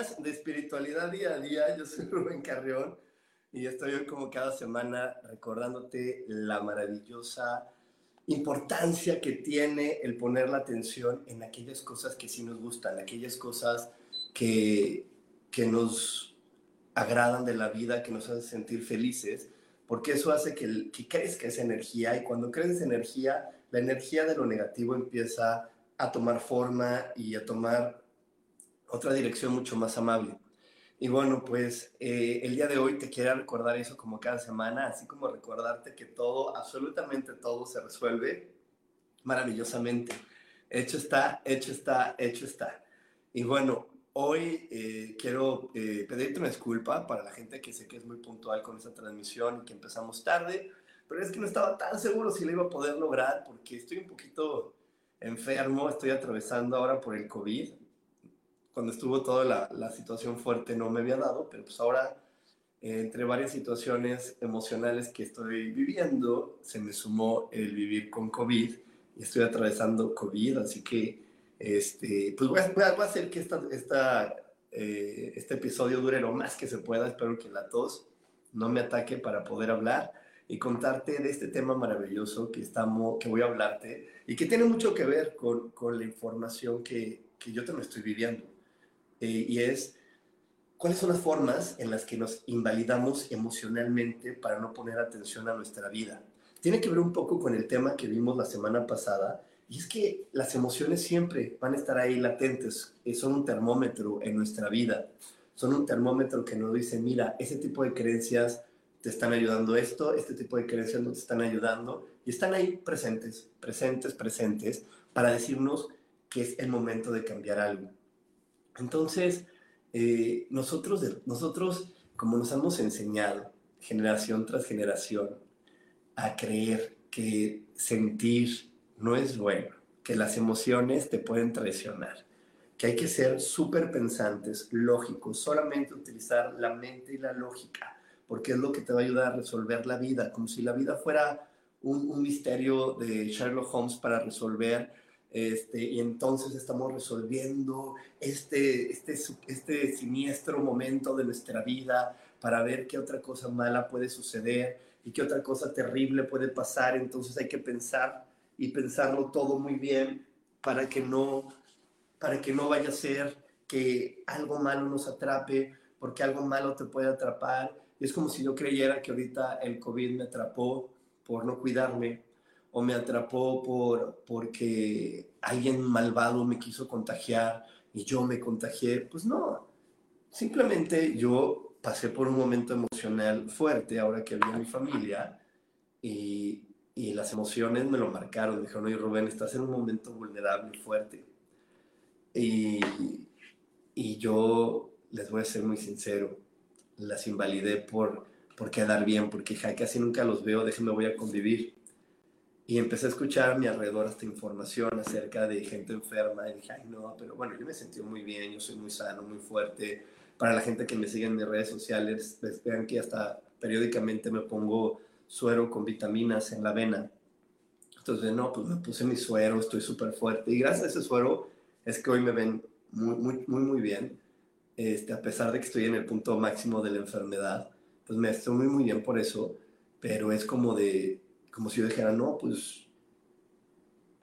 De Espiritualidad Día a Día. Yo soy Rubén Carrión y estoy hoy como cada semana recordándote la maravillosa importancia que tiene el poner la atención en aquellas cosas que sí nos gustan, aquellas cosas que, que nos agradan de la vida, que nos hacen sentir felices, porque eso hace que, que crezca esa energía y cuando crece energía, la energía de lo negativo empieza a tomar forma y a tomar otra dirección mucho más amable. Y bueno, pues eh, el día de hoy te quiero recordar eso como cada semana, así como recordarte que todo, absolutamente todo se resuelve maravillosamente. Hecho está, hecho está, hecho está. Y bueno, hoy eh, quiero eh, pedirte una disculpa para la gente que sé que es muy puntual con esta transmisión y que empezamos tarde, pero es que no estaba tan seguro si lo iba a poder lograr porque estoy un poquito enfermo, estoy atravesando ahora por el COVID cuando estuvo toda la, la, situación fuerte no me había dado, pero pues ahora eh, entre varias situaciones emocionales que estoy viviendo, se me sumó el vivir con COVID y estoy atravesando COVID, así que este, pues voy a, voy a hacer que esta, esta, eh, este episodio dure lo más que se pueda, espero que la tos no me ataque para poder hablar y contarte de este tema maravilloso que, estamos, que voy a hablarte y que tiene mucho que ver con, con la información que, que yo me estoy viviendo. Eh, y es cuáles son las formas en las que nos invalidamos emocionalmente para no poner atención a nuestra vida. Tiene que ver un poco con el tema que vimos la semana pasada, y es que las emociones siempre van a estar ahí latentes, eh, son un termómetro en nuestra vida, son un termómetro que nos dice, mira, ese tipo de creencias te están ayudando esto, este tipo de creencias no te están ayudando, y están ahí presentes, presentes, presentes, para decirnos que es el momento de cambiar algo. Entonces, eh, nosotros, nosotros, como nos hemos enseñado generación tras generación a creer que sentir no es bueno, que las emociones te pueden traicionar, que hay que ser súper pensantes, lógicos, solamente utilizar la mente y la lógica, porque es lo que te va a ayudar a resolver la vida, como si la vida fuera un, un misterio de Sherlock Holmes para resolver este, y entonces estamos resolviendo este, este, este siniestro momento de nuestra vida para ver qué otra cosa mala puede suceder y qué otra cosa terrible puede pasar. Entonces hay que pensar y pensarlo todo muy bien para que no, para que no vaya a ser que algo malo nos atrape, porque algo malo te puede atrapar. es como si yo creyera que ahorita el COVID me atrapó por no cuidarme, o me atrapó por, porque alguien malvado me quiso contagiar y yo me contagié. Pues no, simplemente yo pasé por un momento emocional fuerte ahora que había mi familia y, y las emociones me lo marcaron. Me dijeron, oye Rubén, estás en un momento vulnerable y fuerte. Y, y yo les voy a ser muy sincero, las invalidé por, por quedar bien, porque casi nunca los veo, déjenme voy a convivir y empecé a escuchar a mi alrededor esta información acerca de gente enferma y dije, ay no, pero bueno, yo me sentí muy bien, yo soy muy sano, muy fuerte. Para la gente que me sigue en mis redes sociales, les vean que hasta periódicamente me pongo suero con vitaminas en la vena. Entonces, no, pues me puse mi suero, estoy súper fuerte. Y gracias a ese suero es que hoy me ven muy, muy, muy, muy bien. Este, a pesar de que estoy en el punto máximo de la enfermedad, pues me estoy muy, muy bien por eso. Pero es como de, como si yo dijera, no, pues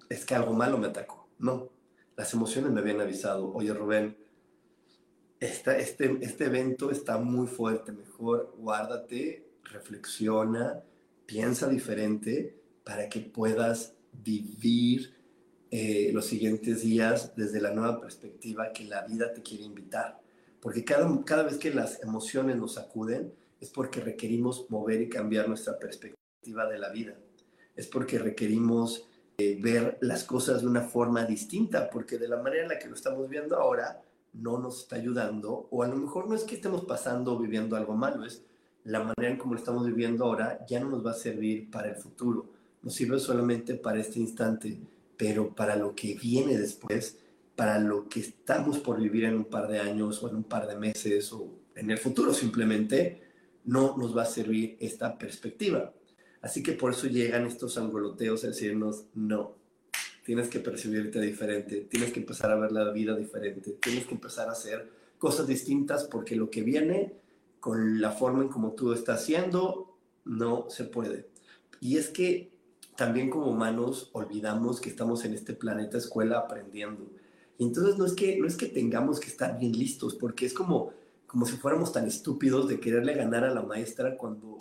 es que algo malo me atacó. No, las emociones me habían avisado, oye Rubén, este, este evento está muy fuerte, mejor guárdate, reflexiona piensa diferente para que puedas vivir eh, los siguientes días desde la nueva perspectiva que la vida te quiere invitar. Porque cada, cada vez que las emociones nos acuden es porque requerimos mover y cambiar nuestra perspectiva de la vida. Es porque requerimos eh, ver las cosas de una forma distinta, porque de la manera en la que lo estamos viendo ahora no nos está ayudando, o a lo mejor no es que estemos pasando o viviendo algo malo, es la manera en como lo estamos viviendo ahora ya no nos va a servir para el futuro, nos sirve solamente para este instante, pero para lo que viene después, para lo que estamos por vivir en un par de años o en un par de meses o en el futuro simplemente, no nos va a servir esta perspectiva. Así que por eso llegan estos angoloteos a decirnos, no, tienes que percibirte diferente, tienes que empezar a ver la vida diferente, tienes que empezar a hacer cosas distintas porque lo que viene con la forma en como tú estás haciendo no se puede. Y es que también como humanos olvidamos que estamos en este planeta escuela aprendiendo. Y entonces no es que, no es que tengamos que estar bien listos, porque es como, como si fuéramos tan estúpidos de quererle ganar a la maestra cuando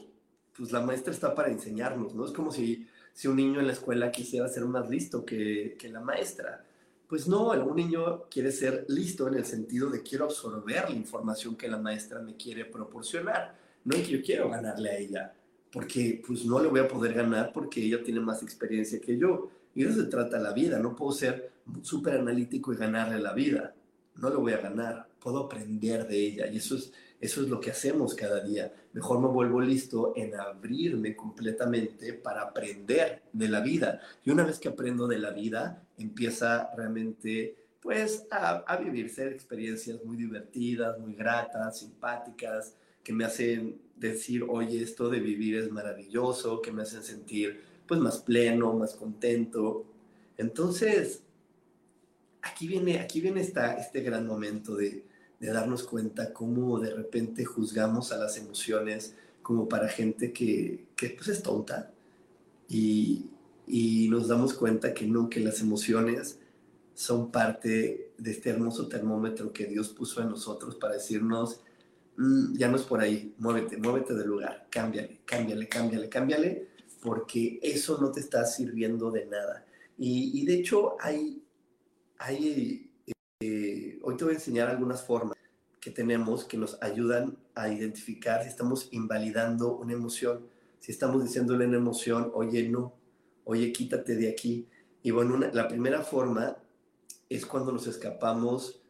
pues la maestra está para enseñarnos, ¿no? Es como si, si un niño en la escuela quisiera ser más listo que, que la maestra. Pues no, un niño quiere ser listo en el sentido de quiero absorber la información que la maestra me quiere proporcionar, no es que yo quiero ganarle a ella, porque pues no le voy a poder ganar porque ella tiene más experiencia que yo. Y eso se trata la vida, no puedo ser súper analítico y ganarle la vida, no lo voy a ganar, puedo aprender de ella y eso es, eso es lo que hacemos cada día. Mejor me vuelvo listo en abrirme completamente para aprender de la vida. Y una vez que aprendo de la vida, empieza realmente pues a, vivir, ser experiencias muy divertidas, muy gratas, simpáticas, que me hacen decir, oye, esto de vivir es maravilloso, que me hacen sentir pues más pleno, más contento. Entonces, aquí viene, aquí viene esta, este gran momento de, de darnos cuenta cómo de repente juzgamos a las emociones como para gente que, que pues es tonta y, y, nos damos cuenta que no, que las emociones son parte de este hermoso termómetro que Dios puso en nosotros para decirnos, mm, ya no es por ahí, muévete, muévete del lugar, cámbiale, cámbiale, cámbiale, cámbiale, porque eso no te está sirviendo de nada. Y, y de hecho hay, hay eh, hoy te voy a enseñar algunas formas que tenemos que nos ayudan a identificar si estamos invalidando una emoción, si estamos diciéndole a una emoción, oye, no, oye, quítate de aquí. Y bueno, la primera forma es cuando nos escapamos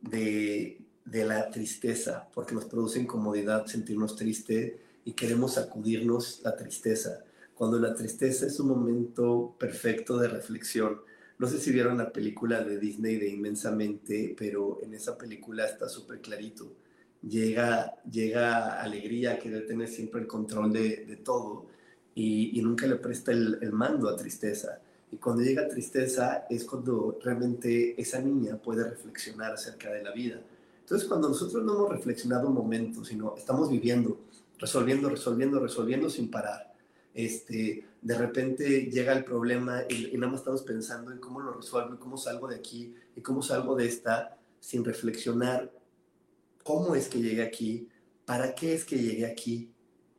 de, de la tristeza, porque nos produce incomodidad sentirnos triste y queremos sacudirnos la tristeza. Cuando la tristeza es un momento perfecto de reflexión, no sé si vieron la película de Disney de Inmensamente, pero en esa película está súper clarito. Llega, llega alegría, quiere tener siempre el control de, todo y, y, nunca le presta el, el, mando a tristeza. Y cuando llega tristeza es cuando realmente esa niña puede reflexionar acerca de la vida. Entonces, cuando nosotros no hemos reflexionado un momento, sino estamos viviendo, resolviendo, resolviendo, resolviendo sin parar, este, de repente llega el problema y, y, nada más estamos pensando en cómo lo resuelvo y cómo salgo de aquí y cómo salgo de esta sin reflexionar cómo es que llegué aquí, para qué es que llegué aquí,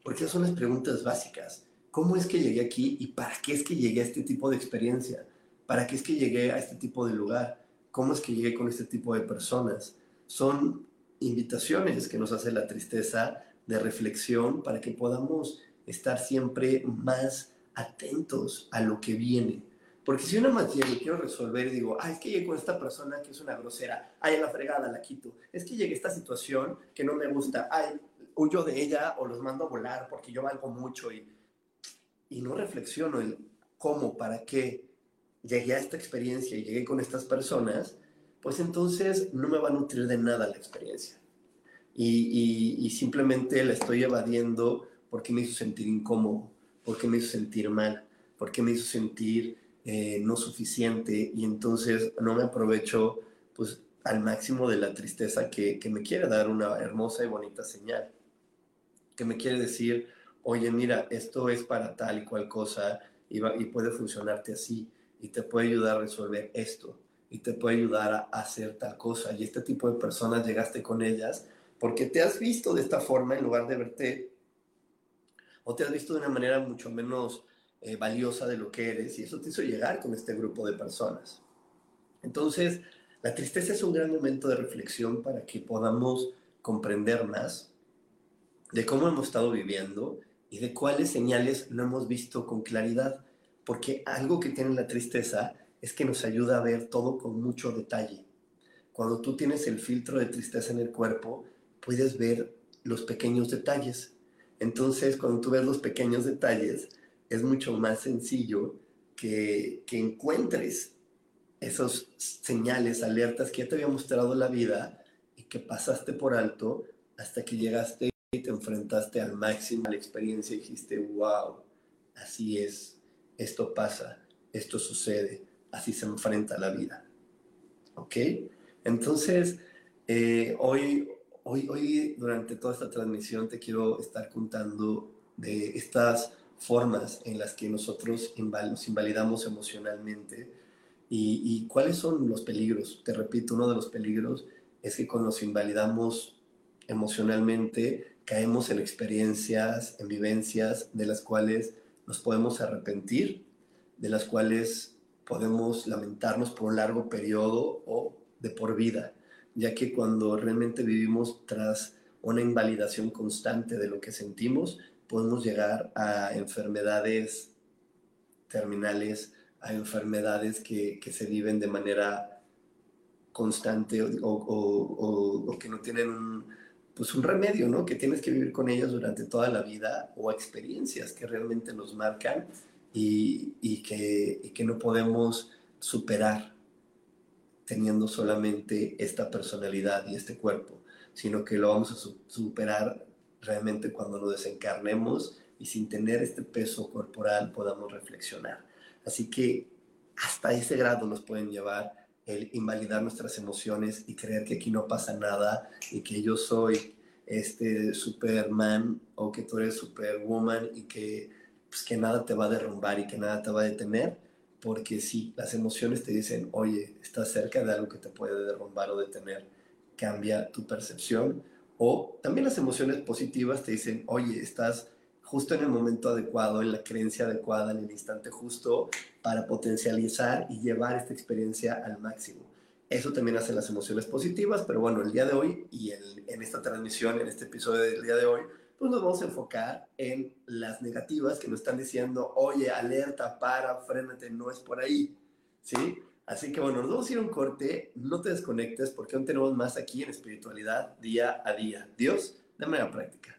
porque esas son las preguntas básicas. ¿Cómo es que llegué aquí y para qué es que llegué a este tipo de experiencia? ¿Para qué es que llegué a este tipo de lugar? ¿Cómo es que llegué con este tipo de personas? Son invitaciones que nos hace la tristeza de reflexión para que podamos estar siempre más atentos a lo que viene. Porque si una materia quiero resolver y digo, ay, es que con esta persona que es una grosera, ay, la fregada la quito, es que llegué a esta situación que no me gusta, ay, huyo de ella o los mando a volar porque yo valgo mucho y, y no reflexiono en cómo, para qué llegué a esta experiencia y llegué con estas personas, pues entonces no me va a nutrir de nada la experiencia. Y, y, y simplemente la estoy evadiendo porque me hizo sentir incómodo, porque me hizo sentir mal, porque me hizo sentir eh, no suficiente y entonces no me aprovecho pues al máximo de la tristeza que, me quiere dar una hermosa y bonita señal, que me quiere decir, oye, mira, esto es para tal y cual cosa y, y puede funcionarte así y te puede ayudar a resolver esto y te puede ayudar a hacer tal cosa. Y este tipo de personas llegaste con ellas porque te has visto de esta forma en lugar de verte o te has visto de una manera mucho menos eh, valiosa de lo que eres y eso te hizo llegar con este grupo de personas. Entonces, la tristeza es un gran momento de reflexión para que podamos comprender más de cómo hemos estado viviendo y de cuáles señales no hemos visto con claridad, porque algo que tiene la tristeza es que nos ayuda a ver todo con mucho detalle. Cuando tú tienes el filtro de tristeza en el cuerpo, puedes ver los pequeños detalles. Entonces, cuando tú ves los pequeños detalles, es mucho más sencillo que, que encuentres esos señales, alertas que ya te había mostrado la vida y que pasaste por alto hasta que llegaste y te enfrentaste al máximo a la experiencia y dijiste, wow, así es, esto pasa, esto sucede, así se enfrenta la vida. ¿Ok? Entonces, eh, hoy, hoy, hoy durante toda esta transmisión te quiero estar contando de estas formas en las que nosotros nos invalidamos emocionalmente y, y, cuáles son los peligros. Te repito, uno de los peligros es que cuando nos invalidamos emocionalmente caemos en experiencias, en vivencias de las cuales nos podemos arrepentir, de las cuales podemos lamentarnos por un largo periodo o de por vida, ya que cuando realmente vivimos tras una invalidación constante de lo que sentimos, podemos llegar a enfermedades terminales, a enfermedades que, que se viven de manera constante o, o, que no tienen un, pues un remedio, ¿no? Que tienes que vivir con ellas durante toda la vida o experiencias que realmente nos marcan y, y, que, y que no podemos superar teniendo solamente esta personalidad y este cuerpo, sino que lo vamos a superar realmente cuando nos desencarnemos y sin tener este peso corporal podamos reflexionar. Así que hasta ese grado nos pueden llevar el invalidar nuestras emociones y creer que aquí no pasa nada y que yo soy este Superman o que tú eres Superwoman y que, pues, que nada te va a derrumbar y que nada te va a detener porque si las emociones te dicen, oye, estás cerca de algo que te puede derrumbar o detener, cambia tu percepción. O también las emociones positivas te dicen, oye, estás justo en el momento adecuado, en la creencia adecuada, en el instante justo para potencializar y llevar esta experiencia al máximo. Eso también hace las emociones positivas, pero bueno, el día de hoy y en esta transmisión, en este episodio del día de hoy, pues nos vamos a enfocar en las negativas que nos están diciendo, oye, alerta, para, frénate, no es por ahí, ¿sí? Así que bueno, nos vamos a ir a un corte, no te desconectes porque aún tenemos más aquí en espiritualidad día a día. Dios, de manera práctica.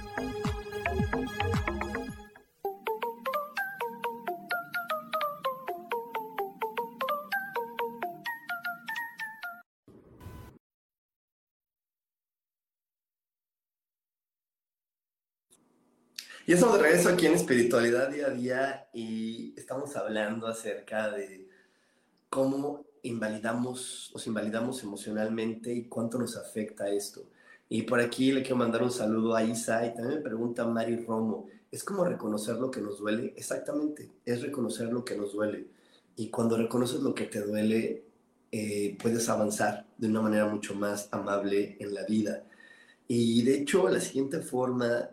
Y estamos de regreso aquí en Espiritualidad Día a Día y estamos hablando acerca de cómo invalidamos, nos invalidamos emocionalmente y cuánto nos afecta esto. Y por aquí le quiero mandar un saludo a Isa y también me pregunta Mari Romo, ¿es como reconocer lo que nos duele? Exactamente, es reconocer lo que nos duele. Y cuando reconoces lo que te duele, eh, puedes avanzar de una manera mucho más amable en la vida. Y de hecho, la siguiente forma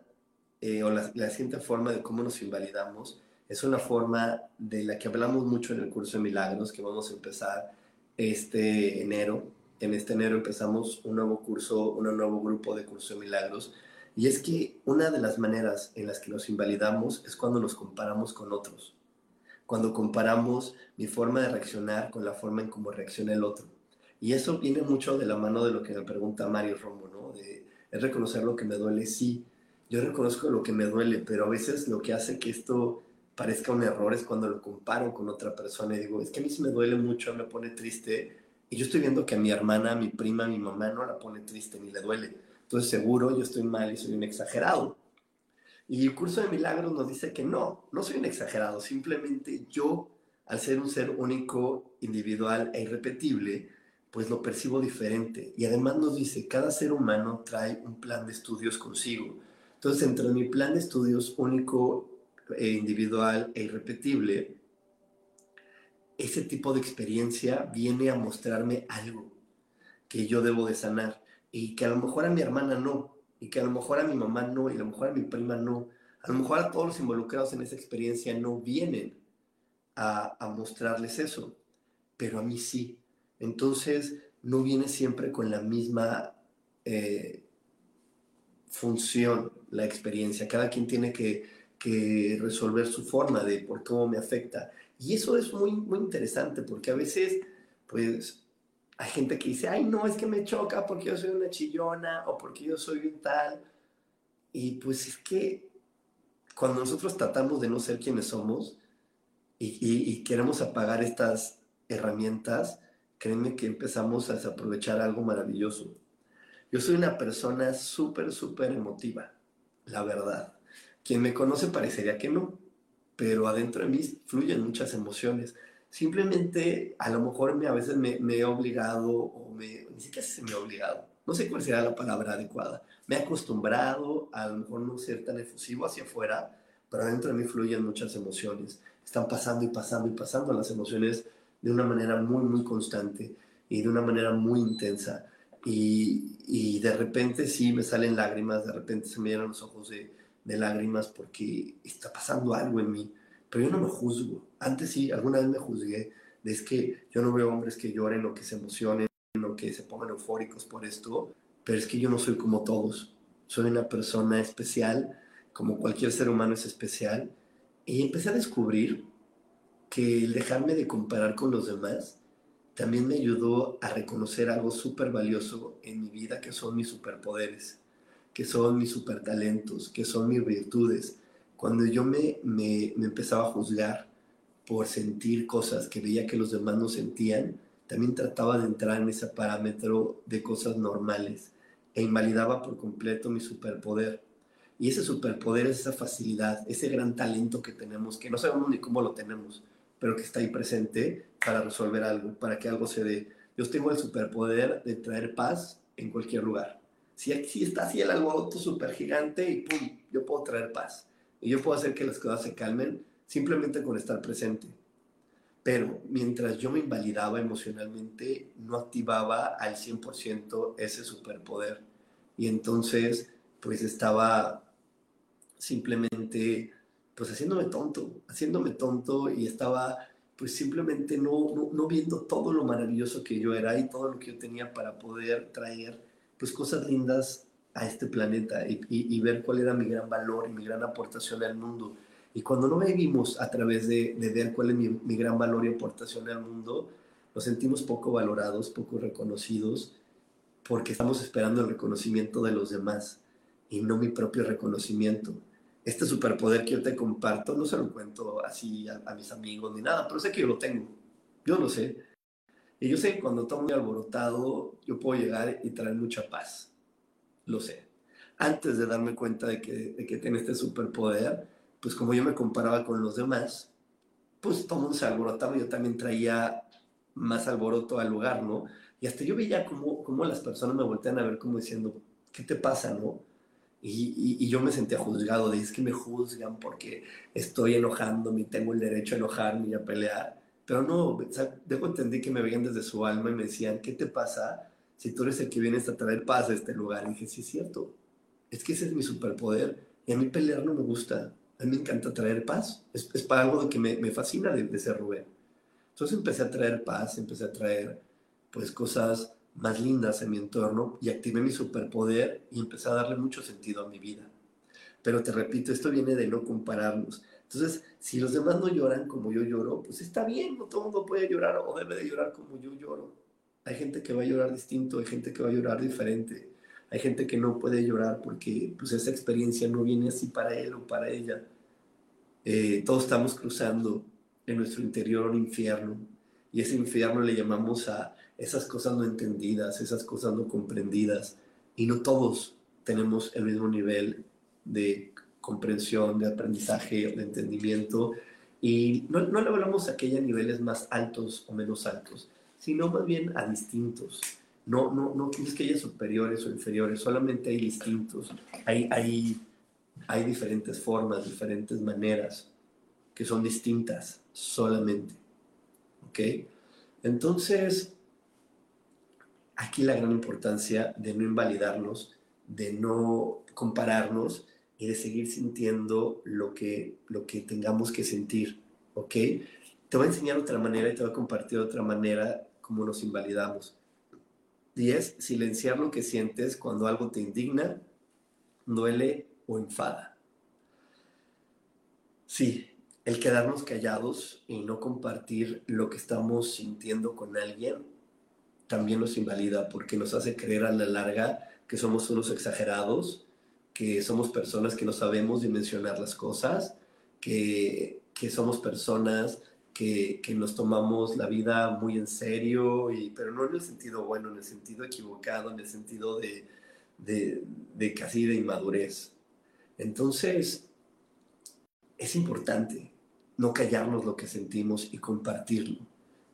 eh, o la, la, siguiente forma de cómo nos invalidamos es una forma de la que hablamos mucho en el curso de milagros que vamos a empezar este enero. En este enero empezamos un nuevo curso, un nuevo grupo de curso de milagros. Y es que una de las maneras en las que nos invalidamos es cuando nos comparamos con otros. Cuando comparamos mi forma de reaccionar con la forma en cómo reacciona el otro. Y eso viene mucho de la mano de lo que me pregunta Mario Romo, ¿no? Es reconocer lo que me duele, sí, yo reconozco lo que me duele, pero a veces lo que hace que esto parezca un error es cuando lo comparo con otra persona y digo, es que a mí sí me duele mucho, me pone triste, y yo estoy viendo que a mi hermana, a mi prima, a mi mamá no la pone triste ni le duele. Entonces seguro yo estoy mal y soy un exagerado. Y el curso de milagros nos dice que no, no soy un exagerado, simplemente yo, al ser un ser único, individual e irrepetible, pues lo percibo diferente. Y además nos dice, cada ser humano trae un plan de estudios consigo entonces, dentro de mi plan de estudios único, e individual e irrepetible, ese tipo de experiencia viene a mostrarme algo que yo debo de sanar y que a lo mejor a mi hermana no, y que a lo mejor a mi mamá no, y a lo mejor a mi prima no. A lo mejor a todos los involucrados en esa experiencia no vienen a, mostrarles eso, pero a mí sí. Entonces, no viene siempre con la misma eh, función la experiencia. Cada quien tiene que, resolver su forma de por cómo me afecta. Y eso es muy, muy interesante porque a veces, pues, hay gente que dice, ay, no, es que me choca porque yo soy una chillona o porque yo soy un tal. Y pues es que cuando nosotros tratamos de no ser quienes somos y, y queremos apagar estas herramientas, créeme que empezamos a desaprovechar algo maravilloso. Yo soy una persona súper, súper emotiva, la verdad. Quien me conoce parecería que no, pero adentro de mí fluyen muchas emociones. Simplemente, a lo mejor me, a veces me, he obligado, o me, ni siquiera se me ha obligado, no sé cuál será la palabra adecuada. Me he acostumbrado a, a lo mejor no ser tan efusivo hacia afuera, pero adentro de mí fluyen muchas emociones. Están pasando y pasando y pasando las emociones de una manera muy, muy constante y de una manera muy intensa. Y, de repente sí me salen lágrimas, de repente se me llenan los ojos de, lágrimas porque está pasando algo en mí, pero yo no me juzgo. Antes sí, alguna vez me juzgué, de es que yo no veo hombres que lloren o que se emocionen o que se pongan eufóricos por esto, pero es que yo no soy como todos. Soy una persona especial, como cualquier ser humano es especial, y empecé a descubrir que el dejarme de comparar con los demás también me ayudó a reconocer algo súper valioso en mi vida, que son mis superpoderes, que son mis supertalentos, que son mis virtudes. Cuando yo me, me, me empezaba a juzgar por sentir cosas que veía que los demás no sentían, también trataba de entrar en ese parámetro de cosas normales e invalidaba por completo mi superpoder. Y ese superpoder es esa facilidad, ese gran talento que tenemos, que no sabemos ni cómo lo tenemos, pero que está ahí presente para resolver algo, para que algo se dé. Yo tengo el superpoder de traer paz en cualquier lugar. Si, si está así el alboroto súper gigante y pum, yo puedo traer paz. Y yo puedo hacer que las cosas se calmen simplemente con estar presente. Pero mientras yo me invalidaba emocionalmente, no activaba al 100% ese superpoder. Y entonces, pues estaba simplemente pues haciéndome tonto, haciéndome tonto y estaba pues simplemente no, no, viendo todo lo maravilloso que yo era y todo lo que yo tenía para poder traer pues cosas lindas a este planeta y, ver cuál era mi gran valor y mi gran aportación al mundo. Y cuando no vivimos a través de, ver cuál es mi, mi, gran valor y aportación al mundo, nos sentimos poco valorados, poco reconocidos, porque estamos esperando el reconocimiento de los demás y no mi propio reconocimiento. Este superpoder que yo te comparto, no se lo cuento así a, a mis amigos ni nada, pero sé que yo lo tengo. Yo lo sé. Y yo sé que cuando estoy muy alborotado, yo puedo llegar y traer mucha paz. Lo sé. Antes de darme cuenta de que, de que tiene este superpoder, pues como yo me comparaba con los demás, pues todo el mundo se alborotaba yo también traía más alboroto al lugar, ¿no? Y hasta yo veía cómo, cómo las personas me voltean a ver como diciendo, ¿qué te pasa, no? Y, yo me sentía juzgado, de es que me juzgan porque estoy enojándome y tengo el derecho a enojarme y a pelear. Pero no, o sea, dejo entender que me veían desde su alma y me decían, ¿qué te pasa si tú eres el que vienes a traer paz a este lugar? Y dije, sí, es cierto, es que ese es mi superpoder. Y a mí pelear no me gusta, a mí me encanta traer paz. Es, es para algo que me, me fascina de, de ser Rubén. Entonces empecé a traer paz, empecé a traer pues cosas más lindas en mi entorno y activé mi superpoder y empecé a darle mucho sentido a mi vida. Pero te repito, esto viene de no compararnos. Entonces, si los demás no lloran como yo lloro, pues está bien, no todo el mundo puede llorar o debe de llorar como yo lloro. Hay gente que va a llorar distinto, hay gente que va a llorar diferente, hay gente que no puede llorar porque pues esa experiencia no viene así para él o para ella. Eh, todos estamos cruzando en nuestro interior un infierno y ese infierno le llamamos a esas cosas no entendidas, esas cosas no comprendidas y no todos tenemos el mismo nivel de comprensión, de aprendizaje, de entendimiento. Y no, no le hablamos a que haya niveles más altos o menos altos, sino más bien a distintos. No, no, no es que haya superiores o inferiores, solamente hay distintos. Hay, hay, hay diferentes formas, diferentes maneras que son distintas solamente. ¿Ok? Entonces, aquí la gran importancia de no invalidarnos, de no compararnos y de seguir sintiendo lo que, lo que tengamos que sentir, ¿ok? Te voy a enseñar otra manera y te voy a compartir otra manera como nos invalidamos. Y es silenciar lo que sientes cuando algo te indigna, duele o enfada. Sí, el quedarnos callados y no compartir lo que estamos sintiendo con alguien también nos invalida porque nos hace creer a la larga que somos unos exagerados, que somos personas que no sabemos dimensionar las cosas, que, que somos personas que, que, nos tomamos la vida muy en serio, y, pero no en el sentido bueno, en el sentido equivocado, en el sentido de, de, de casi de inmadurez. Entonces, es importante no callarnos lo que sentimos y compartirlo,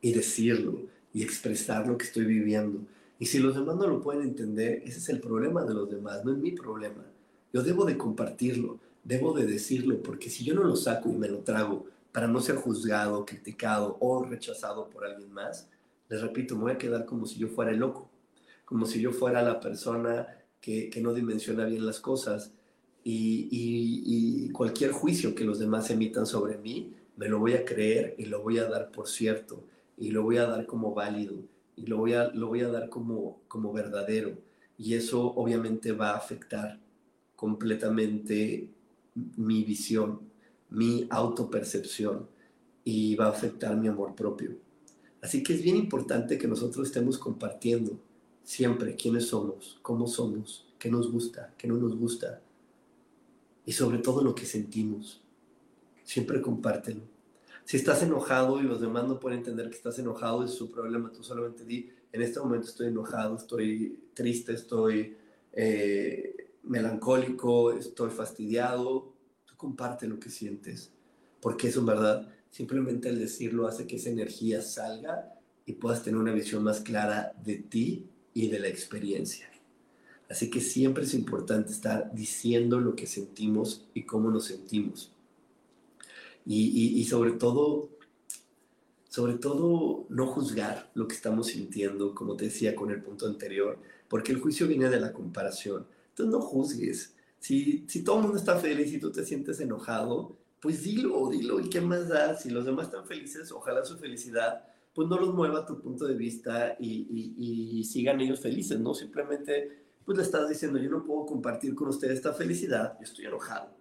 y decirlo, y expresar lo que estoy viviendo. Y si los demás no lo pueden entender, ese es el problema de los demás, no es mi problema. Yo debo de compartirlo, debo de decirlo, porque si yo no lo saco y me lo trago para no ser juzgado, criticado o rechazado por alguien más, les repito, me voy a quedar como si yo fuera el loco, como si yo fuera la persona que, que no dimensiona bien las cosas y, y, y cualquier juicio que los demás emitan sobre mí, me lo voy a creer y lo voy a dar por cierto y lo voy a dar como válido y lo voy a, lo voy a dar como, como verdadero. Y eso obviamente va a afectar completamente mi visión, mi autopercepción y va a afectar mi amor propio. Así que es bien importante que nosotros estemos compartiendo siempre quiénes somos, cómo somos, qué nos gusta, qué no nos gusta y sobre todo lo que sentimos. Siempre compártelo. Si estás enojado y los demás no pueden entender que estás enojado, es su problema. Tú solamente di, en este momento estoy enojado, estoy triste, estoy eh, melancólico, estoy fastidiado, tú comparte lo que sientes, porque eso en verdad, simplemente el decirlo hace que esa energía salga y puedas tener una visión más clara de ti y de la experiencia. Así que siempre es importante estar diciendo lo que sentimos y cómo nos sentimos. Y, sobre todo, sobre todo, no juzgar lo que estamos sintiendo, como te decía con el punto anterior, porque el juicio viene de la comparación. Entonces no juzgues. Si, si todo el mundo está feliz y tú te sientes enojado, pues dilo, dilo. ¿Y qué más da? Si los demás están felices, ojalá su felicidad, pues no los mueva a tu punto de vista y, y, y sigan ellos felices, ¿no? Simplemente pues le estás diciendo, yo no puedo compartir con ustedes esta felicidad, yo estoy enojado.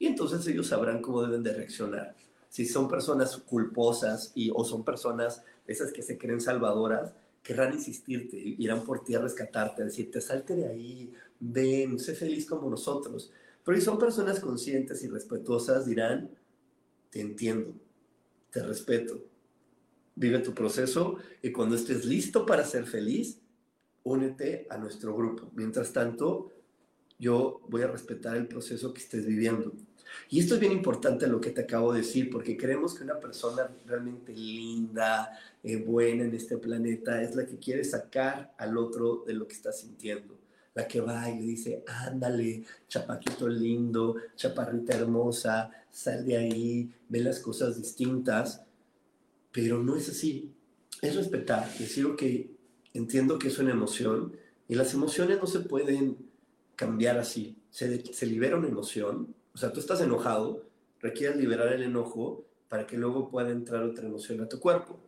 Y entonces ellos sabrán cómo deben de reaccionar. Si son personas culposas y, o son personas esas que se creen salvadoras, querrán insistirte, irán por ti a rescatarte, a decirte, salte de ahí, ven, sé feliz como nosotros. Pero si son personas conscientes y respetuosas, dirán, te entiendo, te respeto, vive tu proceso y cuando estés listo para ser feliz, únete a nuestro grupo. Mientras tanto, yo voy a respetar el proceso que estés viviendo. Y esto es bien importante lo que te acabo de decir, porque creemos que una persona realmente linda, eh, buena en este planeta, es la que quiere sacar al otro de lo que está sintiendo. La que va y le dice, ándale, chapaquito lindo, chaparrita hermosa, sal de ahí, ve las cosas distintas. Pero no es así. Es respetar, decir, ok, entiendo que es una emoción y las emociones no se pueden cambiar así. Se, se libera una emoción, o sea, tú estás enojado, requieres liberar el enojo para que luego pueda entrar otra emoción a tu cuerpo.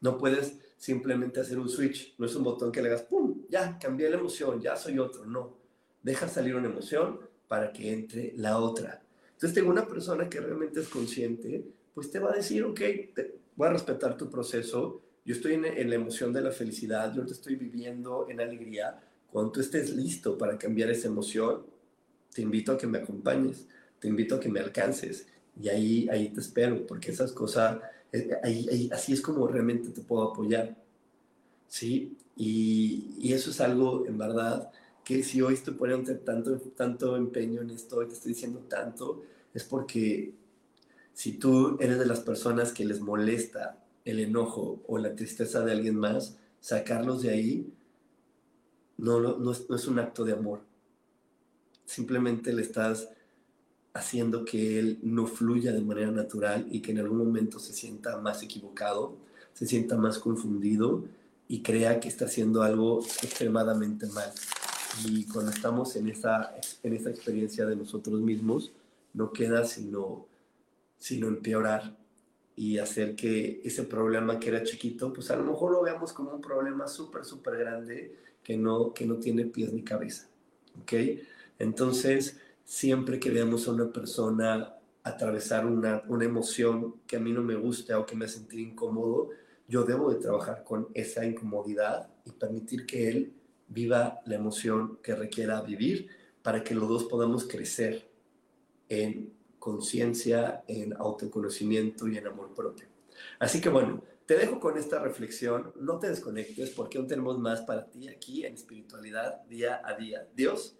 No puedes simplemente hacer un switch, no es un botón que le hagas, ¡pum! Ya, cambié la emoción, ya soy otro. No, deja salir una emoción para que entre la otra. Entonces, tengo una persona que realmente es consciente, pues te va a decir, ok, voy a respetar tu proceso, yo estoy en, en, la emoción de la felicidad, yo te estoy viviendo en alegría. Cuando tú estés listo para cambiar esa emoción, te invito a que me acompañes, te invito a que me alcances y ahí, ahí te espero, porque esas cosas, eh, ahí, así es como realmente te puedo apoyar. ¿Sí? Y, y, eso es algo, en verdad, que si hoy estoy poniendo tanto, tanto empeño en esto y te estoy diciendo tanto, es porque si tú eres de las personas que les molesta el enojo o la tristeza de alguien más, sacarlos de ahí no, no, es, no es un acto de amor. Simplemente le estás haciendo que él no fluya de manera natural y que en algún momento se sienta más equivocado, se sienta más confundido y crea que está haciendo algo extremadamente mal. Y cuando estamos en esa, en esa experiencia de nosotros mismos, no queda sino, sino empeorar y hacer que ese problema que era chiquito, pues a lo mejor lo veamos como un problema súper, súper grande que no, que no tiene pies ni cabeza. ¿Ok? Entonces, siempre que veamos a una persona atravesar una, una emoción que a mí no me gusta o que me hace sentir incómodo, yo debo de trabajar con esa incomodidad y permitir que él viva la emoción que requiera vivir para que los dos podamos crecer en conciencia, en autoconocimiento y en amor propio. Así que bueno, te dejo con esta reflexión, no te desconectes porque aún tenemos más para ti aquí en espiritualidad día a día. Dios,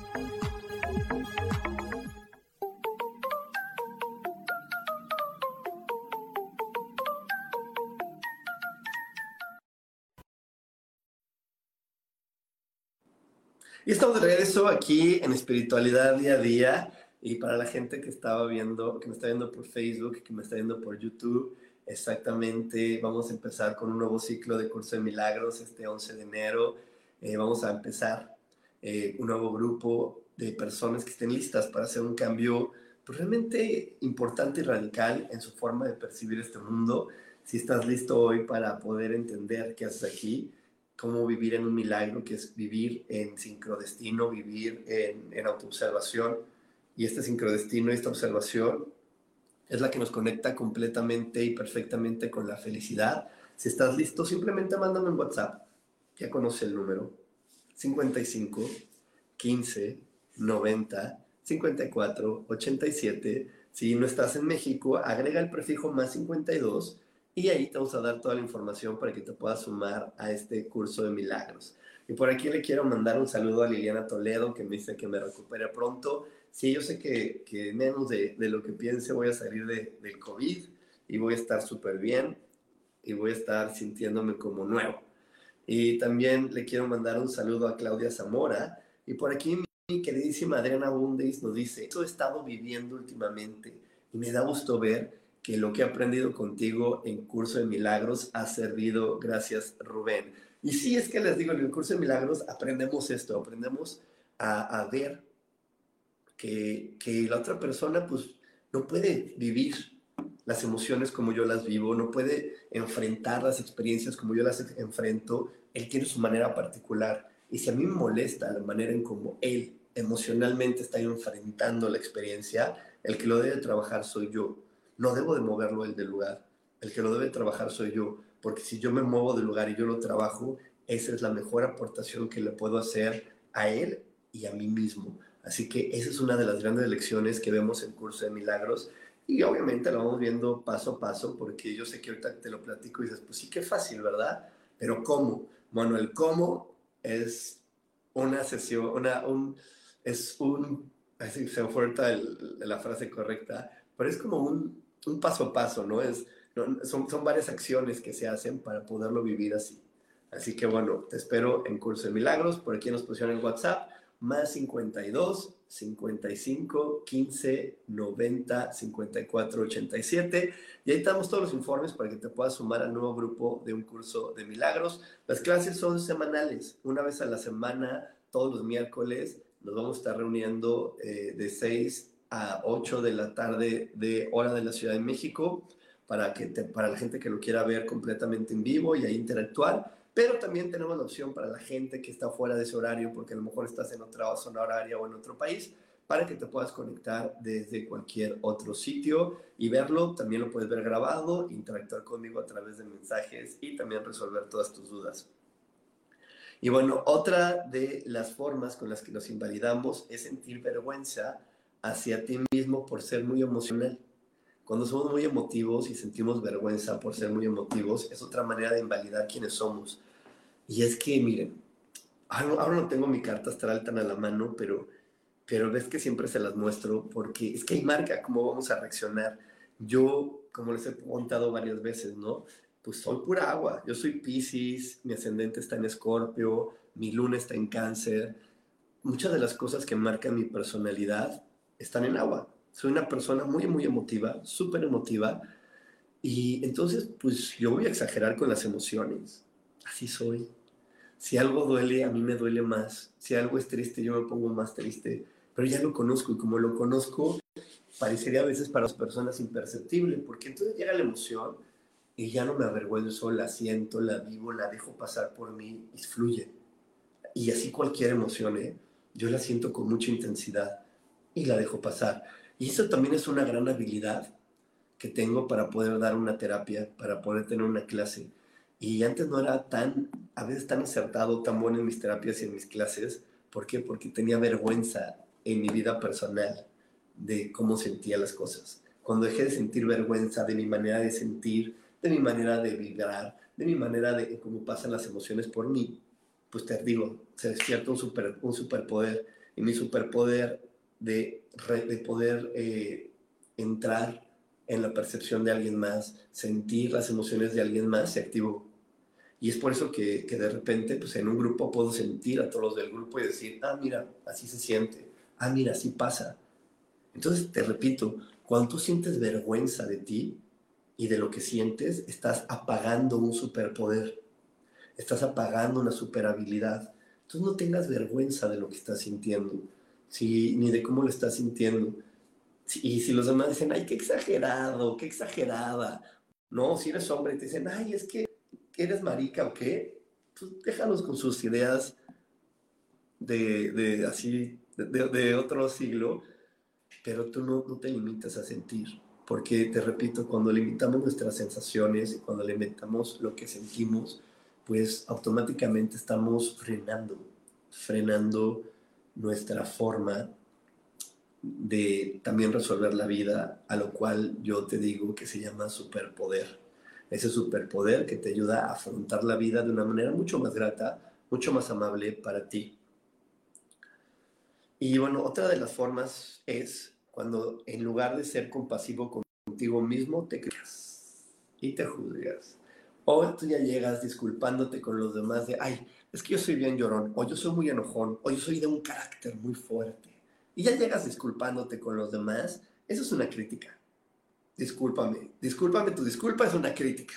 Y estamos de regreso aquí en Espiritualidad Día a Día. Y para la gente que estaba viendo, que me está viendo por Facebook, que me está viendo por YouTube, exactamente vamos a empezar con un nuevo ciclo de Curso de Milagros este 11 de enero. Eh, vamos a empezar eh, un nuevo grupo de personas que estén listas para hacer un cambio pues, realmente importante y radical en su forma de percibir este mundo. Si estás listo hoy para poder entender qué haces aquí, cómo vivir en un milagro, que es vivir en sincrodestino, vivir en, en autoobservación. Y este sincrodestino y esta observación es la que nos conecta completamente y perfectamente con la felicidad. Si estás listo, simplemente mándame un WhatsApp. Ya conoce el número. 55 15 90 54 87. Si no estás en México, agrega el prefijo más 52 y ahí te vamos a dar toda la información para que te puedas sumar a este curso de milagros. Y por aquí le quiero mandar un saludo a Liliana Toledo, que me dice que me recupere pronto. Sí, yo sé que, menos de, lo que piense voy a salir de, del COVID y voy a estar súper bien y voy a estar sintiéndome como nuevo. Y también le quiero mandar un saludo a Claudia Zamora. Y por aquí mi queridísima Adriana Bundes nos dice, eso he estado viviendo últimamente y me da gusto ver que lo que he aprendido contigo en Curso de Milagros ha servido. Gracias, Rubén. Y sí, es que les digo, en el Curso de Milagros aprendemos esto, aprendemos a, ver que, que, la otra persona pues no puede vivir las emociones como yo las vivo, no puede enfrentar las experiencias como yo las enfrento, él tiene su manera particular. Y si a mí me molesta la manera en cómo él emocionalmente está enfrentando la experiencia, el que lo debe trabajar soy yo no debo de moverlo el del lugar. El que lo debe trabajar soy yo, porque si yo me muevo del lugar y yo lo trabajo, esa es la mejor aportación que le puedo hacer a él y a mí mismo. Así que esa es una de las grandes lecciones que vemos en Curso de Milagros y obviamente lo vamos viendo paso a paso porque yo sé que ahorita te lo platico y dices, pues sí, qué fácil, ¿verdad? Pero ¿cómo? Bueno, el cómo es una sesión, una, un, es un, así se oferta la frase correcta, pero es como un, un paso a paso, ¿no? Es, son, son varias acciones que se hacen para poderlo vivir así. Así que bueno, te espero en Curso de Milagros, por aquí nos pusieron en WhatsApp, más 52 55 15 90 54 87. Y ahí estamos todos los informes para que te puedas sumar al nuevo grupo de un curso de milagros. Las clases son semanales, una vez a la semana, todos los miércoles. Nos vamos a estar reuniendo eh, de 6 a 8 de la tarde de hora de la Ciudad de México para, que para la gente que lo quiera ver completamente en vivo y ahí interactuar. Pero también tenemos la opción para la gente que está fuera de ese horario, porque a lo mejor estás en otra zona horaria o en otro país, para que te puedas conectar desde cualquier otro sitio y verlo. También lo puedes ver grabado, interactuar conmigo a través de mensajes y también resolver todas tus dudas. Y bueno, otra de las formas con las que nos invalidamos es sentir vergüenza hacia ti mismo por ser muy emocional. Cuando somos muy emotivos y sentimos vergüenza por ser muy emotivos, es otra manera de invalidar quiénes somos. Y es que, miren, ahora no tengo mi carta astral tan a la mano, pero, pero ves que siempre se las muestro porque es que hay marca cómo vamos a reaccionar. Yo, como les he contado varias veces, ¿no? Pues soy pura agua. Yo soy Pisces, mi ascendente está en Escorpio, mi luna está en Cáncer. Muchas de las cosas que marcan mi personalidad están en agua. Soy una persona muy, muy emotiva, súper emotiva. Y entonces, pues yo voy a exagerar con las emociones. Así soy. Si algo duele, a mí me duele más. Si algo es triste, yo me pongo más triste. Pero ya lo conozco y como lo conozco, parecería a veces para las personas imperceptible, porque entonces llega la emoción y ya no me avergüenzo, la siento, la vivo, la dejo pasar por mí y fluye. Y así cualquier emoción, ¿eh? yo la siento con mucha intensidad y la dejo pasar. Y eso también es una gran habilidad que tengo para poder dar una terapia, para poder tener una clase. Y antes no era tan, a veces tan acertado, tan bueno en mis terapias y en mis clases. ¿Por qué? Porque tenía vergüenza en mi vida personal de cómo sentía las cosas. Cuando dejé de sentir vergüenza de mi manera de sentir, de mi manera de vibrar, de mi manera de cómo pasan las emociones por mí, pues te digo, se despierta un, super, un superpoder. Y mi superpoder de, de poder eh, entrar en la percepción de alguien más, sentir las emociones de alguien más, se activó. Y es por eso que, que, de repente, pues en un grupo puedo sentir a todos los del grupo y decir, ah, mira, así se siente, ah, mira, así pasa. Entonces, te repito, cuando tú sientes vergüenza de ti y de lo que sientes, estás apagando un superpoder, estás apagando una superhabilidad. Entonces, no tengas vergüenza de lo que estás sintiendo, ¿sí? ni de cómo lo estás sintiendo. Y si los demás dicen, ay, qué exagerado, qué exagerada, no, si eres hombre y te dicen, ay, es que eres marica o qué, pues déjalos con sus ideas de, de así, de, de, otro siglo, pero tú no, no te limitas a sentir, porque te repito, cuando limitamos nuestras sensaciones y cuando limitamos lo que sentimos, pues automáticamente estamos frenando, frenando nuestra forma de también resolver la vida, a lo cual yo te digo que se llama superpoder. Ese superpoder que te ayuda a afrontar la vida de una manera mucho más grata, mucho más amable para ti. Y bueno, otra de las formas es cuando en lugar de ser compasivo contigo mismo, te creas y te juzgas. O tú ya llegas disculpándote con los demás de, ay, es que yo soy bien llorón, o yo soy muy enojón, o yo soy de un carácter muy fuerte y ya llegas disculpándote con los demás, eso es una crítica. Discúlpame, discúlpame, tu disculpa es una crítica.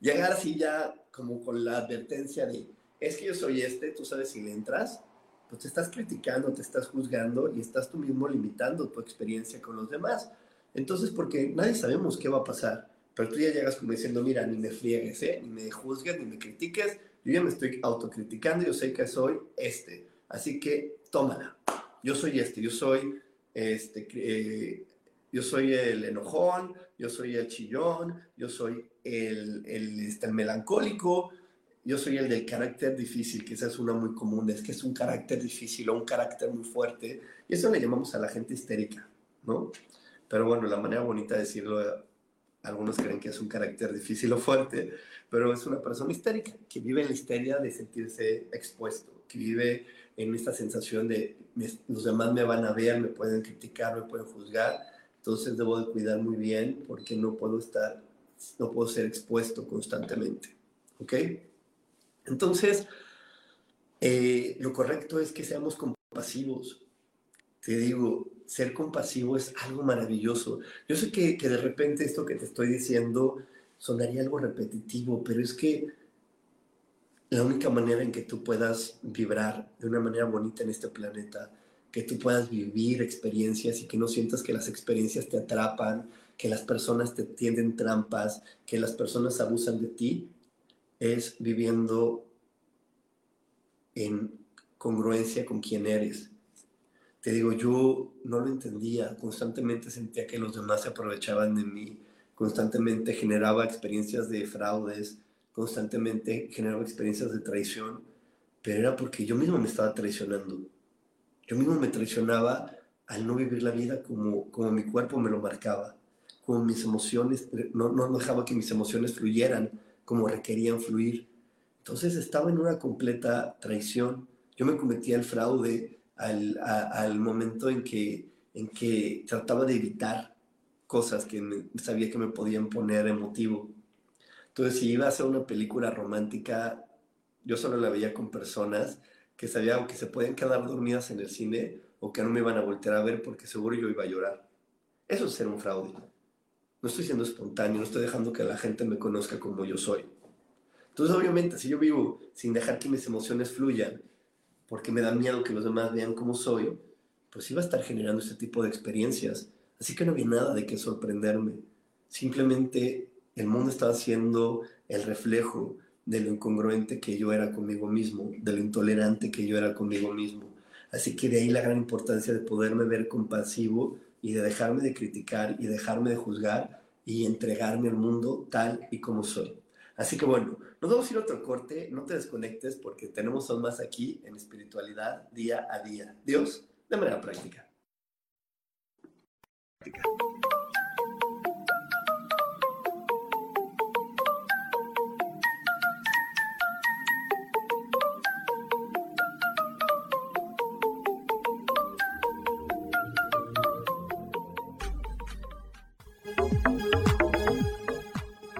Llegar así ya como con la advertencia de, es que yo soy este, tú sabes si le entras, pues te estás criticando, te estás juzgando y estás tú mismo limitando tu experiencia con los demás. Entonces, porque nadie sabemos qué va a pasar, pero tú ya llegas como diciendo, mira, ni me friegues, ¿eh? ni me juzgues, ni me critiques, yo ya me estoy autocriticando, yo sé que soy este, así que tómala. Yo soy este, yo soy este, eh, yo soy el enojón, yo soy el chillón, yo soy el, el, este, el, melancólico, yo soy el del carácter difícil, que esa es una muy común, es que es un carácter difícil o un carácter muy fuerte, y eso le llamamos a la gente histérica, ¿no? Pero bueno, la manera bonita de decirlo, algunos creen que es un carácter difícil o fuerte, pero es una persona histérica, que vive en la histeria de sentirse expuesto, que vive en esta sensación de los demás me van a ver, me pueden criticar, me pueden juzgar, entonces debo de cuidar muy bien porque no puedo estar, no puedo ser expuesto constantemente, ¿ok? Entonces, eh, lo correcto es que seamos compasivos. Te digo, ser compasivo es algo maravilloso. Yo sé que, de repente esto que te estoy diciendo sonaría algo repetitivo, pero es que la única manera en que tú puedas vibrar de una manera bonita en este planeta, que tú puedas vivir experiencias y que no sientas que las experiencias te atrapan, que las personas te tienden trampas, que las personas abusan de ti, es viviendo en congruencia con quien eres. Te digo, yo no lo entendía, constantemente sentía que los demás se aprovechaban de mí, constantemente generaba experiencias de fraudes, constantemente generaba experiencias de traición, pero era porque yo mismo me estaba traicionando. Yo mismo me traicionaba al no vivir la vida como, como mi cuerpo me lo marcaba, como mis emociones, no, no dejaba que mis emociones fluyeran como requerían fluir. Entonces estaba en una completa traición. Yo me cometía el fraude al, al momento en que, en que trataba de evitar cosas que sabía que me podían poner emotivo. Entonces, si iba a hacer una película romántica, yo solo la veía con personas que sabían que se pueden quedar dormidas en el cine o que no me iban a voltear a ver porque seguro yo iba a llorar. Eso es ser un fraude. No estoy siendo espontáneo, no estoy dejando que la gente me conozca como yo soy. Entonces, obviamente, si yo vivo sin dejar que mis emociones fluyan, porque me da miedo que los demás vean cómo soy, pues iba a estar generando este tipo de experiencias. Así que no había nada de qué sorprenderme. Simplemente el mundo estaba siendo el reflejo de lo incongruente que yo era conmigo mismo, de lo intolerante que yo era conmigo mismo. Así que de ahí la gran importancia de poderme ver compasivo y de dejarme de criticar y dejarme de juzgar y entregarme al mundo tal y como soy. Así que bueno, nos vamos a ir a otro corte, no te desconectes porque tenemos aún más aquí en espiritualidad día a día. Dios, de manera práctica.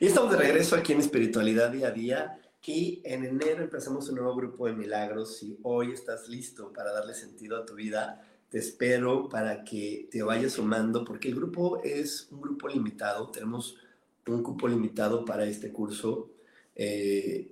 Y estamos de regreso aquí en Espiritualidad Día a Día y en enero empezamos un nuevo grupo de milagros. Si hoy estás listo para darle sentido a tu vida, te espero para que te vayas sumando porque el grupo es un grupo limitado. Tenemos un cupo limitado para este curso. Eh,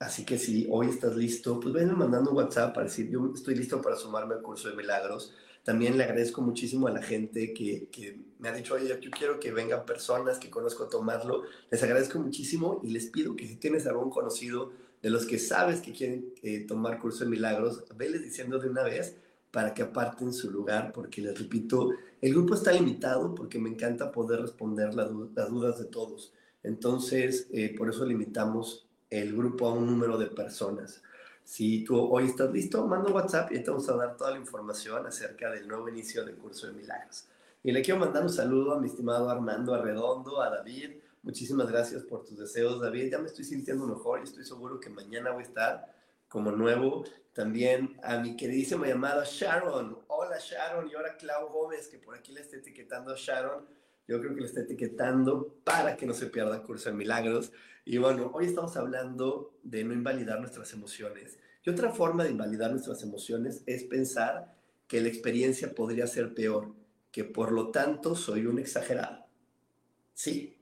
así que si hoy estás listo, pues ven mandando un WhatsApp para decir yo estoy listo para sumarme al curso de milagros. También le agradezco muchísimo a la gente que, que me ha dicho, oye, yo quiero que vengan personas que conozco a tomarlo. Les agradezco muchísimo y les pido que si tienes algún conocido de los que sabes que quieren eh, tomar curso de milagros, veles diciendo de una vez para que aparten su lugar, porque les repito, el grupo está limitado porque me encanta poder responder las dudas de todos. Entonces, eh, por eso limitamos el grupo a un número de personas. Si tú hoy estás listo, manda WhatsApp y te vamos a dar toda la información acerca del nuevo inicio del curso de milagros. Y le quiero mandar un saludo a mi estimado Armando Arredondo, a David. Muchísimas gracias por tus deseos, David. Ya me estoy sintiendo mejor y estoy seguro que mañana voy a estar como nuevo. También a mi queridísima llamada Sharon. Hola Sharon y ahora Clau Gómez, que por aquí le está etiquetando a Sharon. Yo creo que le está etiquetando para que no se pierda curso de milagros. Y bueno, hoy estamos hablando de no invalidar nuestras emociones. Y otra forma de invalidar nuestras emociones es pensar que la experiencia podría ser peor, que por lo tanto soy un exagerado. Sí,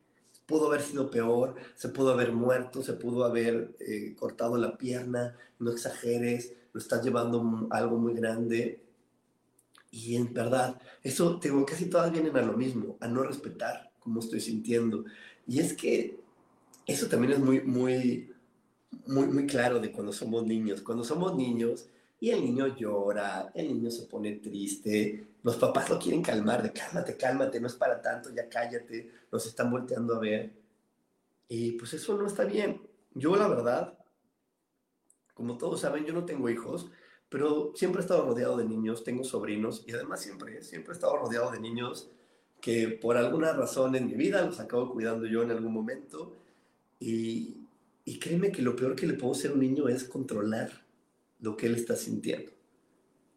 pudo haber sido peor, se pudo haber muerto, se pudo haber eh, cortado la pierna, no exageres, lo estás llevando algo muy grande. Y en verdad, eso, tengo casi todas vienen a lo mismo, a no respetar cómo estoy sintiendo. Y es que eso también es muy, muy, muy, muy claro de cuando somos niños. Cuando somos niños y el niño llora, el niño se pone triste, los papás lo quieren calmar, de cálmate, cálmate, no es para tanto, ya cállate, nos están volteando a ver. Y pues eso no está bien. Yo la verdad, como todos saben, yo no tengo hijos, pero siempre he estado rodeado de niños, tengo sobrinos y además siempre, siempre he estado rodeado de niños que por alguna razón en mi vida los acabo cuidando yo en algún momento y, créeme que lo peor que le puedo hacer a un niño es controlar lo que él está sintiendo.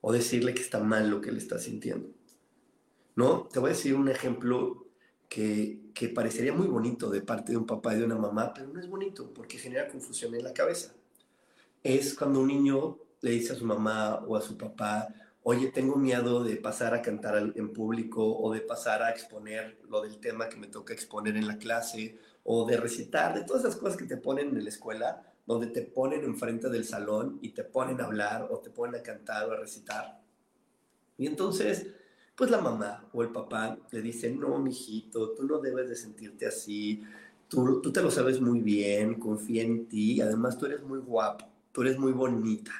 O decirle que está mal lo que él está sintiendo. ¿No? Te voy a decir un ejemplo que, que parecería muy bonito de parte de un papá y de una mamá, pero no es bonito porque genera confusión en la cabeza. Es cuando un niño le dice a su mamá o a su papá, oye, tengo miedo de pasar a cantar en público o de pasar a exponer lo del tema que me toca exponer en la clase o de recitar, de todas esas cosas que te ponen en la escuela, donde te ponen enfrente del salón y te ponen a hablar o te ponen a cantar o a recitar. Y entonces, pues la mamá o el papá le dicen, no, mijito, tú no debes de sentirte así, tú, tú te lo sabes muy bien, confía en ti, además tú eres muy guapo, tú eres muy bonita,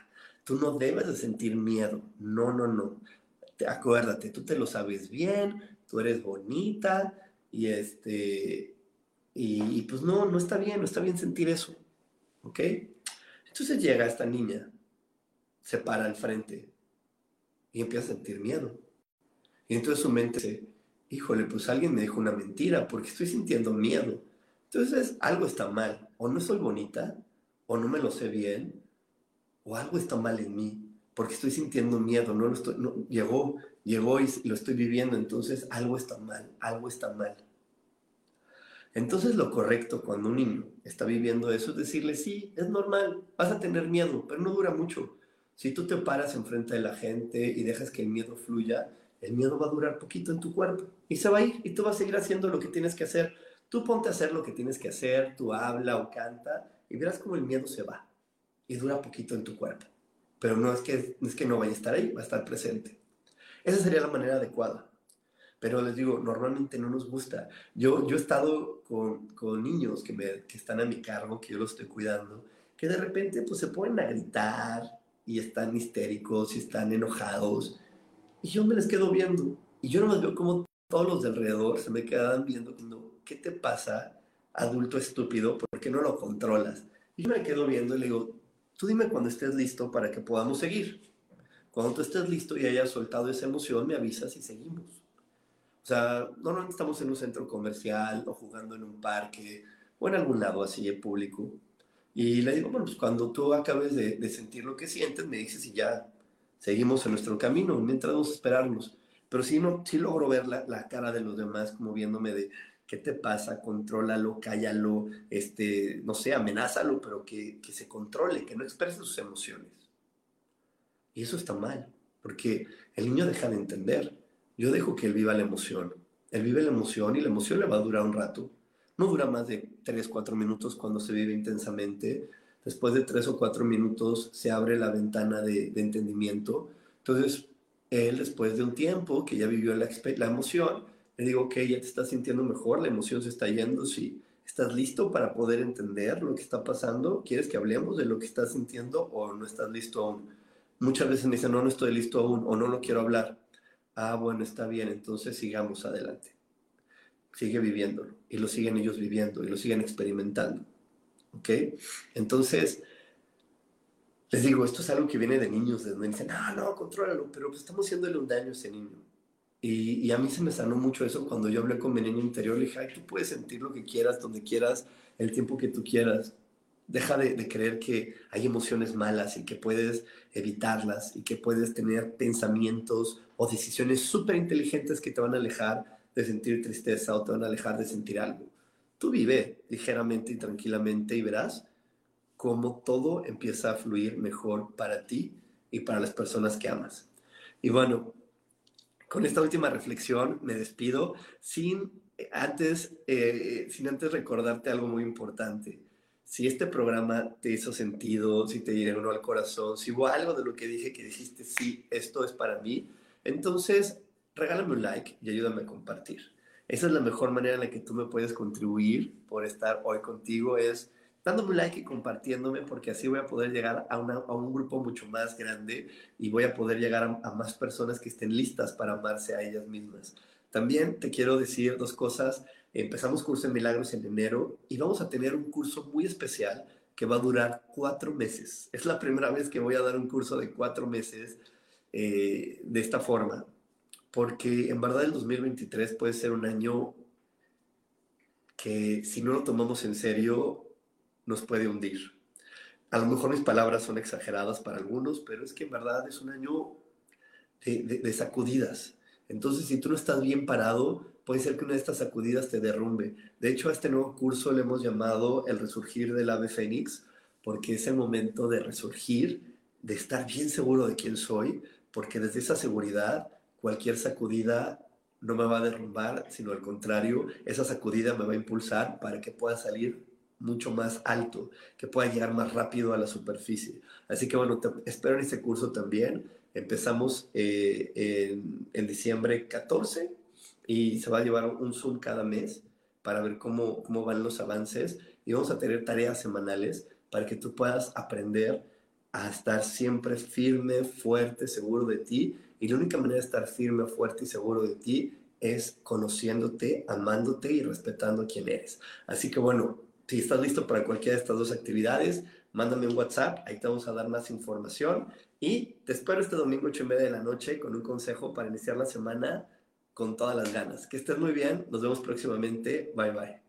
tú no debes de sentir miedo, no, no, no. acuérdate, tú te lo sabes bien, tú eres bonita y este, y, pues no, no está bien, no está bien sentir eso, ¿ok? Entonces llega esta niña, se para al frente y empieza a sentir miedo. Y entonces su mente dice, híjole, pues alguien me dijo una mentira porque estoy sintiendo miedo. Entonces algo está mal, o no soy bonita, o no me lo sé bien, o algo está mal en mí, porque estoy sintiendo miedo, no lo estoy, no, llegó, llegó y lo estoy viviendo, entonces algo está mal, algo está mal. Entonces lo correcto cuando un niño está viviendo eso es decirle, sí, es normal, vas a tener miedo, pero no dura mucho. Si tú te paras enfrente de la gente y dejas que el miedo fluya, el miedo va a durar poquito en tu cuerpo y se va a ir y tú vas a seguir haciendo lo que tienes que hacer. Tú ponte a hacer lo que tienes que hacer, tú habla o canta y verás cómo el miedo se va y dura poquito en tu cuerpo. Pero no es que, es que no vaya a estar ahí, va a estar presente. Esa sería la manera adecuada. Pero les digo, normalmente no nos gusta. Yo, yo he estado con, con niños que, me, que están a mi cargo, que yo los estoy cuidando, que de repente pues se ponen a gritar y están histéricos y están enojados. Y yo me les quedo viendo. Y yo no más veo como todos los de alrededor se me quedan viendo, ¿qué te pasa, adulto estúpido? ¿Por qué no lo controlas? Y yo me quedo viendo y le digo, tú dime cuando estés listo para que podamos seguir. Cuando tú estés listo y hayas soltado esa emoción, me avisas y seguimos. Sea, normalmente estamos en un centro comercial o jugando en un parque o en algún lado así público. Y le digo, bueno, pues cuando tú acabes de, sentir lo que sientes, me dices y ya seguimos en nuestro camino mientras vamos a esperarnos. Pero sí, no, sí logro ver la, la cara de los demás como viéndome de, ¿qué te pasa? Contrólalo, cállalo, este, no sé, amenázalo, pero que, que se controle, que no exprese sus emociones. Y eso está mal, porque el niño deja de entender. Yo dejo que él viva la emoción. Él vive la emoción y la emoción le va a durar un rato. No dura más de 3, 4 minutos cuando se vive intensamente. Después de 3 o 4 minutos se abre la ventana de, entendimiento. Entonces, él después de un tiempo que ya vivió la, emoción, le digo, ok, ya te estás sintiendo mejor, la emoción se está yendo, si estás listo para poder entender lo que está pasando, quieres que hablemos de lo que estás sintiendo o no estás listo aún. Muchas veces me dicen, no, no estoy listo aún o no lo quiero hablar. Ah, bueno, está bien, entonces sigamos adelante. Sigue viviéndolo y lo siguen ellos viviendo y lo siguen experimentando. ¿Ok? Entonces, les digo, esto es algo que viene de niños, de donde dicen, no, no, contrólalo, pero pues estamos haciéndole un daño a ese niño. Y, a mí se me sanó mucho eso cuando yo hablé con mi niño interior. Le dije, ay, tú puedes sentir lo que quieras, donde quieras, el tiempo que tú quieras deja de, creer que hay emociones malas y que puedes evitarlas y que puedes tener pensamientos o decisiones súper inteligentes que te van a alejar de sentir tristeza o te van a alejar de sentir algo. Tú vive ligeramente y tranquilamente y verás cómo todo empieza a fluir mejor para ti y para las personas que amas. Y bueno, con esta última reflexión me despido sin antes, eh, sin antes recordarte algo muy importante si este programa te hizo sentido, si te llegó al corazón, si hubo algo de lo que dije que dijiste, sí, esto es para mí, entonces regálame un like y ayúdame a compartir. Esa es la mejor manera en la que tú me puedes contribuir por estar hoy contigo, es dándome un like y compartiéndome, porque así voy a poder llegar a, un grupo mucho más grande y voy a poder llegar a, a más personas que estén listas para amarse a ellas mismas. También te quiero decir dos cosas Empezamos curso de milagros en enero y vamos a tener un curso muy especial que va a durar cuatro meses. Es la primera vez que voy a dar un curso de cuatro meses eh, de esta forma, porque en verdad el 2023 puede ser un año que si no lo tomamos en serio nos puede hundir. A lo mejor mis palabras son exageradas para algunos, pero es que en verdad es un año de, de sacudidas. Entonces, si tú no estás bien parado, puede ser que una de estas sacudidas te derrumbe. De hecho, a este nuevo curso le hemos llamado el resurgir del ave fénix, porque es el momento de resurgir, de estar bien seguro de quién soy, porque desde esa seguridad cualquier sacudida no me va a derrumbar, sino al contrario, esa sacudida me va a impulsar para que pueda salir mucho más alto, que pueda llegar más rápido a la superficie. Así que bueno, te espero en este curso también. Empezamos eh, en, en diciembre 14 y se va a llevar un Zoom cada mes para ver cómo, cómo van los avances y vamos a tener tareas semanales para que tú puedas aprender a estar siempre firme, fuerte, seguro de ti. Y la única manera de estar firme, fuerte y seguro de ti es conociéndote, amándote y respetando quién eres. Así que bueno, si estás listo para cualquiera de estas dos actividades, mándame un WhatsApp, ahí te vamos a dar más información. Y te espero este domingo 8 y media de la noche con un consejo para iniciar la semana con todas las ganas. Que estés muy bien, nos vemos próximamente, bye bye.